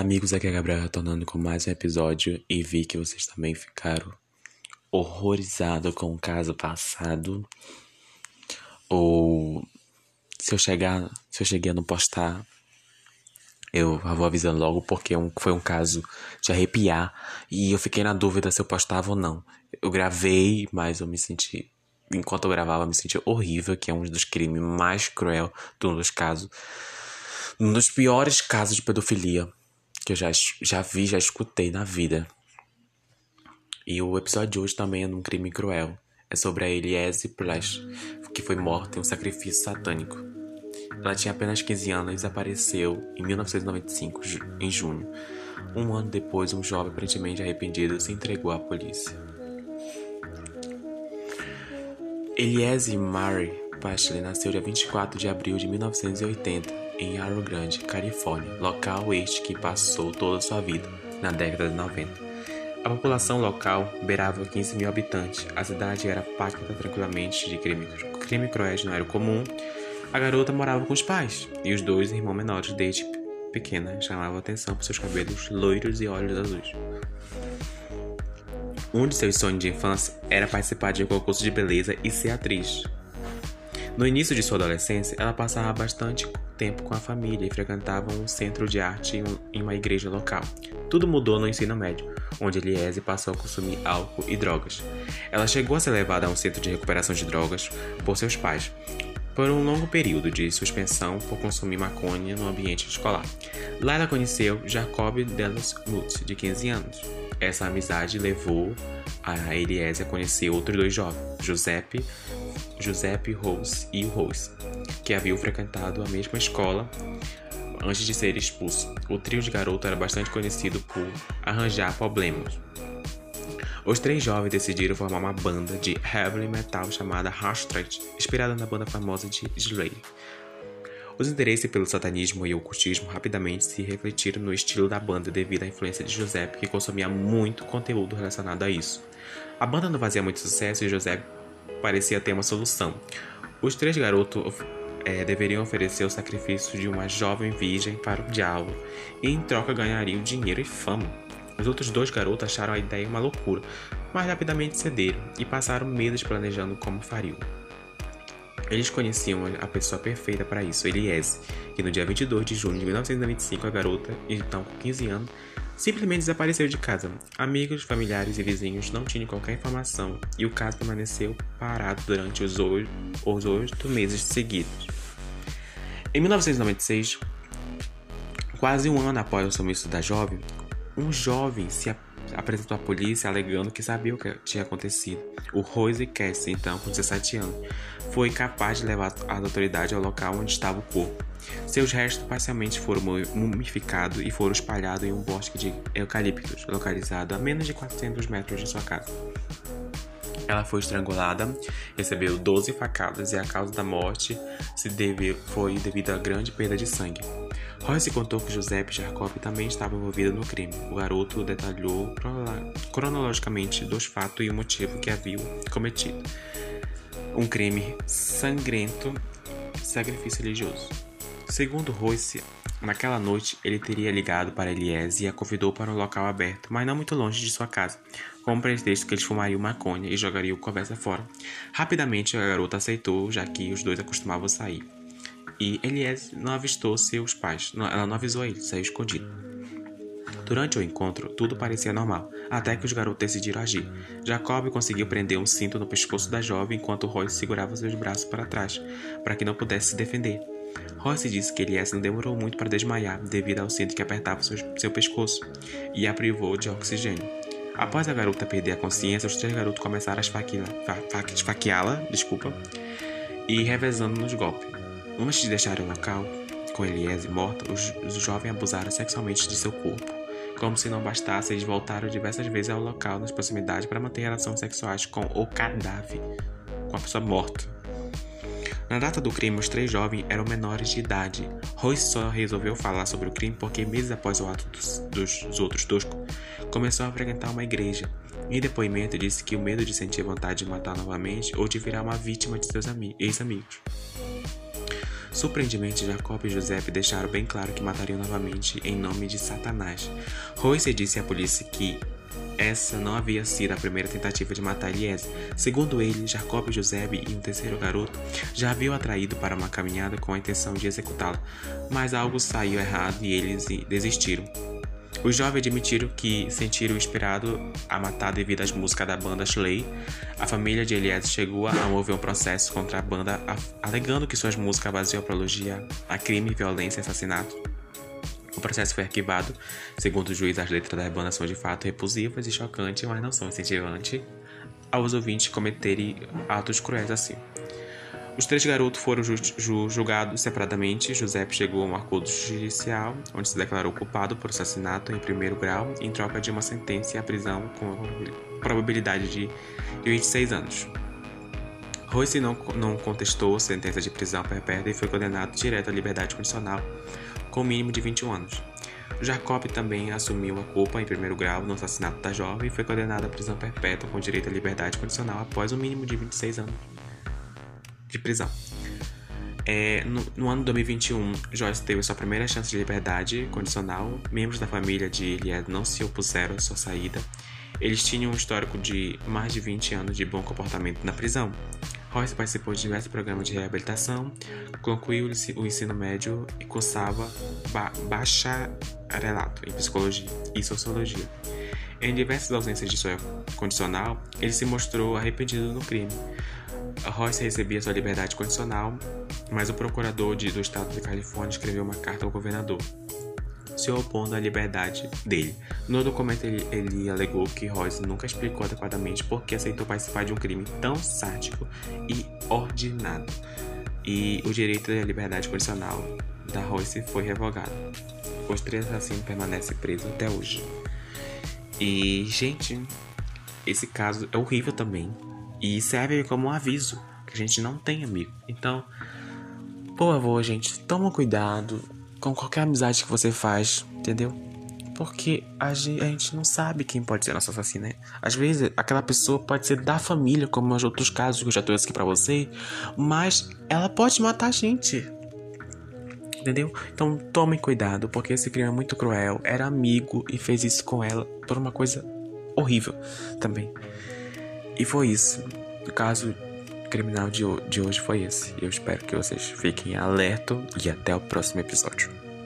Amigos. Aqui é Gabriel retornando com mais um episódio e vi que vocês também ficaram horrorizados com o caso passado. Ou se eu chegar, se eu cheguei a não postar, eu vou avisando logo porque foi um caso de arrepiar e eu fiquei na dúvida se eu postava ou não. Eu gravei, mas eu me senti enquanto eu gravava, eu me senti horrível, que é um dos crimes mais cruel de um dos casos, um dos piores casos de pedofilia que eu já, já vi, já escutei na vida. E o episódio de hoje também é um crime cruel. É sobre a Eliese Plash, que foi morta em um sacrifício satânico. Ela tinha apenas 15 anos e desapareceu em 1995, em junho. Um ano depois, um jovem aparentemente arrependido se entregou à polícia. Eliese Murray Pashley nasceu dia 24 de abril de 1980 em Arrow Grande, Califórnia, local este que passou toda sua vida, na década de 90. A população local beirava 15 mil habitantes. A cidade era pacta tranquilamente de crime, crime cruéis não era comum. A garota morava com os pais e os dois irmãos menores desde pequena chamavam atenção por seus cabelos loiros e olhos azuis. Um de seus sonhos de infância era participar de um concurso de beleza e ser atriz. No início de sua adolescência, ela passava bastante tempo com a família e frequentava um centro de arte em uma igreja local. Tudo mudou no ensino médio, onde Eliese passou a consumir álcool e drogas. Ela chegou a ser levada a um centro de recuperação de drogas por seus pais, por um longo período de suspensão por consumir maconha no ambiente escolar. Lá ela conheceu Jacob Delos Mutz, de 15 anos. Essa amizade levou a Eliese a conhecer outros dois jovens, Giuseppe Giuseppe Rose e Rose, que haviam frequentado a mesma escola antes de ser expulso. O trio de garoto era bastante conhecido por arranjar problemas. Os três jovens decidiram formar uma banda de heavy metal chamada Hastret, inspirada na banda famosa de Slayer. Os interesses pelo satanismo e ocultismo rapidamente se refletiram no estilo da banda devido à influência de Giuseppe, que consumia muito conteúdo relacionado a isso. A banda não fazia muito sucesso e Giuseppe parecia ter uma solução. Os três garotos é, deveriam oferecer o sacrifício de uma jovem virgem para o diabo e em troca ganhariam dinheiro e fama. Os outros dois garotos acharam a ideia uma loucura, mas rapidamente cederam e passaram meses planejando como fariam. Eles conheciam a pessoa perfeita para isso, Eliese, que no dia 22 de junho de 1995 a garota, então com 15 anos, simplesmente desapareceu de casa. Amigos, familiares e vizinhos não tinham qualquer informação e o caso permaneceu parado durante os oito meses seguidos. Em 1996, quase um ano após o sumiço da jovem, um jovem se apresentou à polícia alegando que sabia o que tinha acontecido. O Rose Cass, então com 17 anos, foi capaz de levar as autoridades ao local onde estava o corpo. Seus restos parcialmente foram mumificados e foram espalhados em um bosque de eucaliptos, localizado a menos de 400 metros de sua casa. Ela foi estrangulada, recebeu 12 facadas e a causa da morte se deve, foi devido à grande perda de sangue. Royce contou que Giuseppe Jacob também estava envolvido no crime. O garoto detalhou cronologicamente dos fatos e o motivo que haviam cometido. Um crime sangrento, sacrifício religioso. Segundo Royce, naquela noite ele teria ligado para Eliese e a convidou para um local aberto, mas não muito longe de sua casa, com o pretexto que eles fumariam maconha e jogariam conversa fora. Rapidamente a garota aceitou, já que os dois acostumavam sair. E Eliese não avistou seus pais, ela não avisou ele, saiu escondido. Durante o encontro, tudo parecia normal, até que os garotos decidiram agir. Jacob conseguiu prender um cinto no pescoço da jovem enquanto Royce segurava seus braços para trás, para que não pudesse se defender. Royce disse que Elias não demorou muito para desmaiar devido ao cinto que apertava seu, seu pescoço e a privou de oxigênio. Após a garota perder a consciência, os três garotos começaram a esfaqueá-la desculpa, e revezando nos golpes. Antes de deixar o local, com Eliese morta, os, os jovens abusaram sexualmente de seu corpo. Como se não bastasse, eles voltaram diversas vezes ao local nas proximidades para manter relações sexuais com o cadáver, com a pessoa morta. Na data do crime, os três jovens eram menores de idade. Royce só resolveu falar sobre o crime porque, meses após o ato dos, dos outros dois, começou a frequentar uma igreja. Em depoimento, disse que o medo de sentir vontade de matar novamente ou de virar uma vítima de seus ex-amigos. Surpreendentemente, Jacob e Giuseppe deixaram bem claro que matariam novamente em nome de Satanás. Royce disse à polícia que essa não havia sido a primeira tentativa de matar Eliezer. Segundo ele, Jacob e Giuseppe e um terceiro garoto já haviam atraído para uma caminhada com a intenção de executá-la, mas algo saiu errado e eles desistiram. Os jovens admitiram que sentiram inspirado a matar devido às músicas da banda Slay. A família de Eliezer chegou a mover um processo contra a banda, alegando que suas músicas baseam apologia a crime, violência e assassinato. O processo foi arquivado. Segundo o juiz, as letras da banda são de fato repulsivas e chocantes, mas não são incentivantes aos ouvintes cometerem atos cruéis assim. Os três garotos foram ju ju julgados separadamente. José chegou a um acordo judicial, onde se declarou culpado por assassinato em primeiro grau, em troca de uma sentença à prisão com probabilidade de 26 anos. Royce não, não contestou a sentença de prisão perpétua e foi condenado direto à liberdade condicional, com mínimo de 21 anos. Jacob também assumiu a culpa em primeiro grau no assassinato da jovem e foi condenado à prisão perpétua com direito à liberdade condicional após o mínimo de 26 anos de prisão. É, no, no, ano 2021, Joyce teve sua primeira chance de liberdade condicional. Membros da família de Elias não se opuseram à sua saída. Eles tinham um histórico de mais de 20 anos de bom comportamento na prisão. Royce participou de diversos programas de reabilitação, concluiu o ensino médio e cursava ba bacharelato em psicologia e sociologia. Em diversas ausências de sua condicional, ele se mostrou arrependido no crime. Royce recebia sua liberdade condicional, mas o procurador de, do estado de Califórnia escreveu uma carta ao governador se opondo à liberdade dele. No documento, ele, ele alegou que Royce nunca explicou adequadamente por que aceitou participar de um crime tão sádico e ordenado, e o direito à liberdade condicional da Royce foi revogado. Os três assassinos permanecem presos até hoje. E, gente, esse caso é horrível também. E serve como um aviso que a gente não tem amigo. Então, por favor, gente, toma cuidado com qualquer amizade que você faz, entendeu? Porque a gente não sabe quem pode ser nosso assassino, né? Às vezes, aquela pessoa pode ser da família, como nos outros casos que eu já trouxe aqui pra você, mas ela pode matar a gente. Entendeu? Então tome cuidado, porque esse crime é muito cruel. Era amigo e fez isso com ela por uma coisa horrível também. E foi isso. O caso criminal de, de hoje foi esse. Eu espero que vocês fiquem alerta e até o próximo episódio.